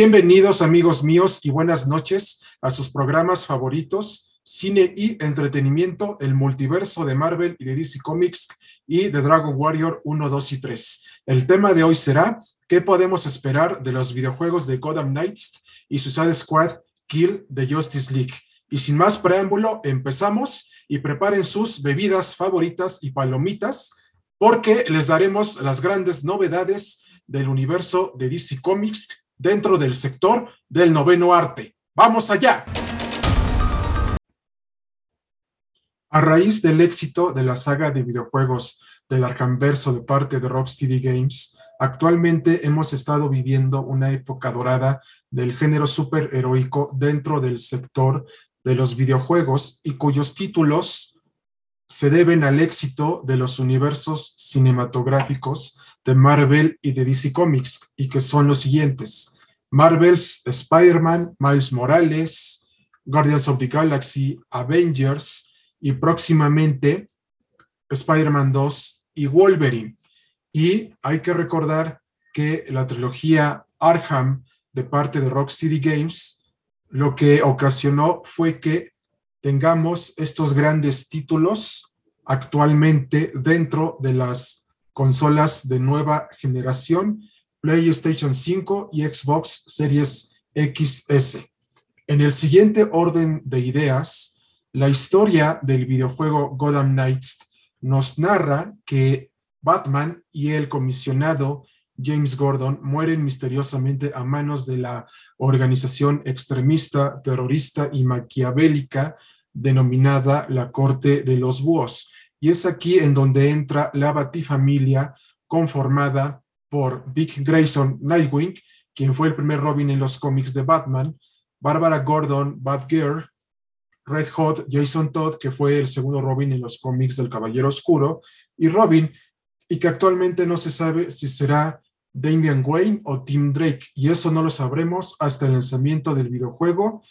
Bienvenidos amigos míos y buenas noches a sus programas favoritos, cine y entretenimiento, el multiverso de Marvel y de DC Comics y de Dragon Warrior 1, 2 y 3. El tema de hoy será ¿qué podemos esperar de los videojuegos de Gotham Knights y Suicide Squad Kill the Justice League? Y sin más preámbulo, empezamos y preparen sus bebidas favoritas y palomitas porque les daremos las grandes novedades del universo de DC Comics dentro del sector del noveno arte. ¡Vamos allá! A raíz del éxito de la saga de videojuegos del Arcanverso de parte de Rocksteady Games, actualmente hemos estado viviendo una época dorada del género superheroico dentro del sector de los videojuegos y cuyos títulos se deben al éxito de los universos cinematográficos de Marvel y de DC Comics, y que son los siguientes. Marvel's Spider-Man, Miles Morales, Guardians of the Galaxy, Avengers y próximamente Spider-Man 2 y Wolverine. Y hay que recordar que la trilogía Arkham de parte de Rocksteady Games lo que ocasionó fue que tengamos estos grandes títulos actualmente dentro de las consolas de nueva generación, PlayStation 5 y Xbox Series XS. En el siguiente orden de ideas, la historia del videojuego Gotham Knights nos narra que Batman y el comisionado James Gordon mueren misteriosamente a manos de la organización extremista, terrorista y maquiavélica denominada la Corte de los Búhos. Y es aquí en donde entra la Batifamilia conformada por Dick Grayson Nightwing, quien fue el primer Robin en los cómics de Batman, Barbara Gordon Batgirl, Red Hot Jason Todd, que fue el segundo Robin en los cómics del Caballero Oscuro, y Robin, y que actualmente no se sabe si será Damian Wayne o Tim Drake, y eso no lo sabremos hasta el lanzamiento del videojuego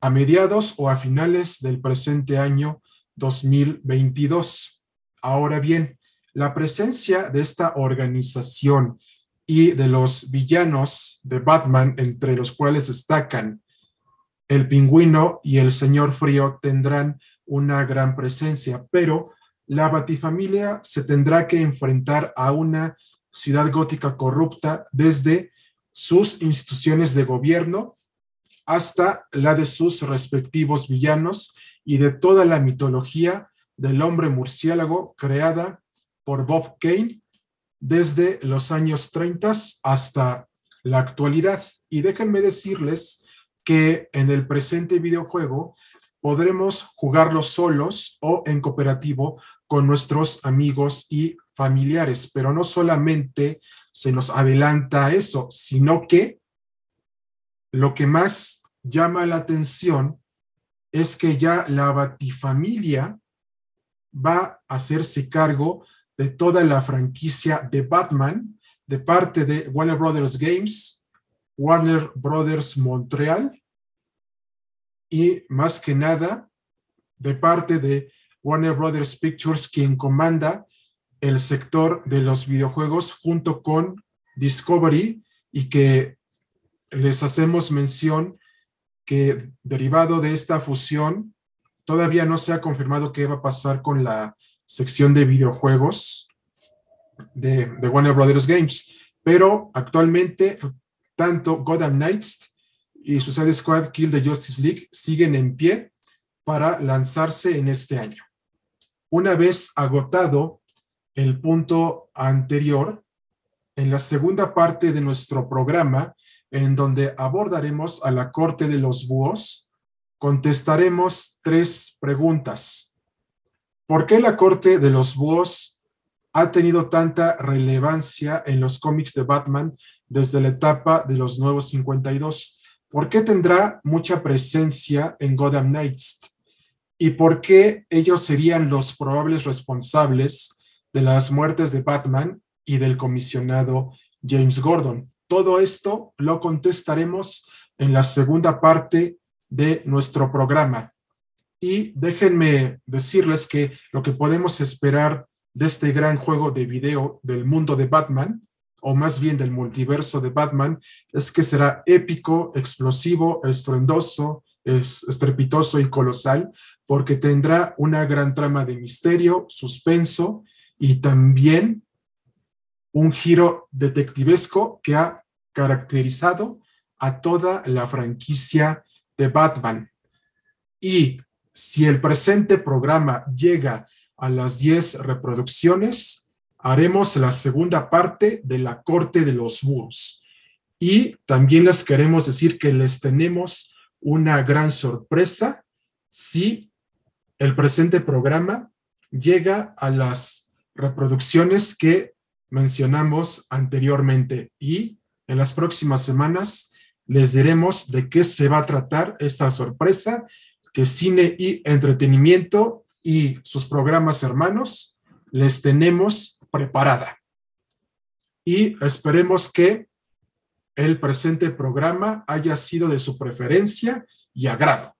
a mediados o a finales del presente año 2022. Ahora bien, la presencia de esta organización y de los villanos de Batman, entre los cuales destacan el pingüino y el señor frío, tendrán una gran presencia, pero la Batifamilia se tendrá que enfrentar a una ciudad gótica corrupta desde sus instituciones de gobierno hasta la de sus respectivos villanos y de toda la mitología del hombre murciélago creada por Bob Kane desde los años 30 hasta la actualidad. Y déjenme decirles que en el presente videojuego podremos jugarlo solos o en cooperativo con nuestros amigos y familiares, pero no solamente se nos adelanta eso, sino que lo que más llama la atención es que ya la Batifamilia va a hacerse cargo de toda la franquicia de Batman de parte de Warner Brothers Games, Warner Brothers Montreal y más que nada de parte de Warner Brothers Pictures, quien comanda el sector de los videojuegos junto con Discovery y que les hacemos mención que derivado de esta fusión, todavía no se ha confirmado qué va a pasar con la sección de videojuegos de, Warner Brothers Games, pero actualmente tanto Gotham Knights y Suicide Squad Kill the Justice League siguen en pie para lanzarse en este año. Una vez agotado el punto anterior, en la segunda parte de nuestro programa en donde abordaremos a la Corte de los Búhos, contestaremos tres preguntas. ¿Por qué la Corte de los Búhos ha tenido tanta relevancia en los cómics de Batman desde la etapa de los Nuevos 52? ¿Por qué tendrá mucha presencia en Gotham Knights? ¿Y por qué ellos serían los probables responsables de las muertes de Batman y del comisionado James Gordon? Todo esto lo contestaremos en la segunda parte de nuestro programa. Y déjenme decirles que lo que podemos esperar de este gran juego de video del mundo de Batman o más bien del multiverso de Batman, es que será épico, explosivo, estruendoso, es estrepitoso y colosal, porque tendrá una gran trama de misterio, suspenso y también un giro detectivesco que ha caracterizado a toda la franquicia de Batman. Y si el presente programa llega a las 10 reproducciones, haremos la segunda parte de la Corte de los Búhos. Y también les queremos decir que les tenemos una gran sorpresa si el presente programa llega a las reproducciones que mencionamos anteriormente y en las próximas semanas les diremos de qué se va a tratar esta sorpresa que Cine y Entretenimiento y sus programas hermanos les tenemos preparada. Y esperemos que el presente programa haya sido de su preferencia y agrado.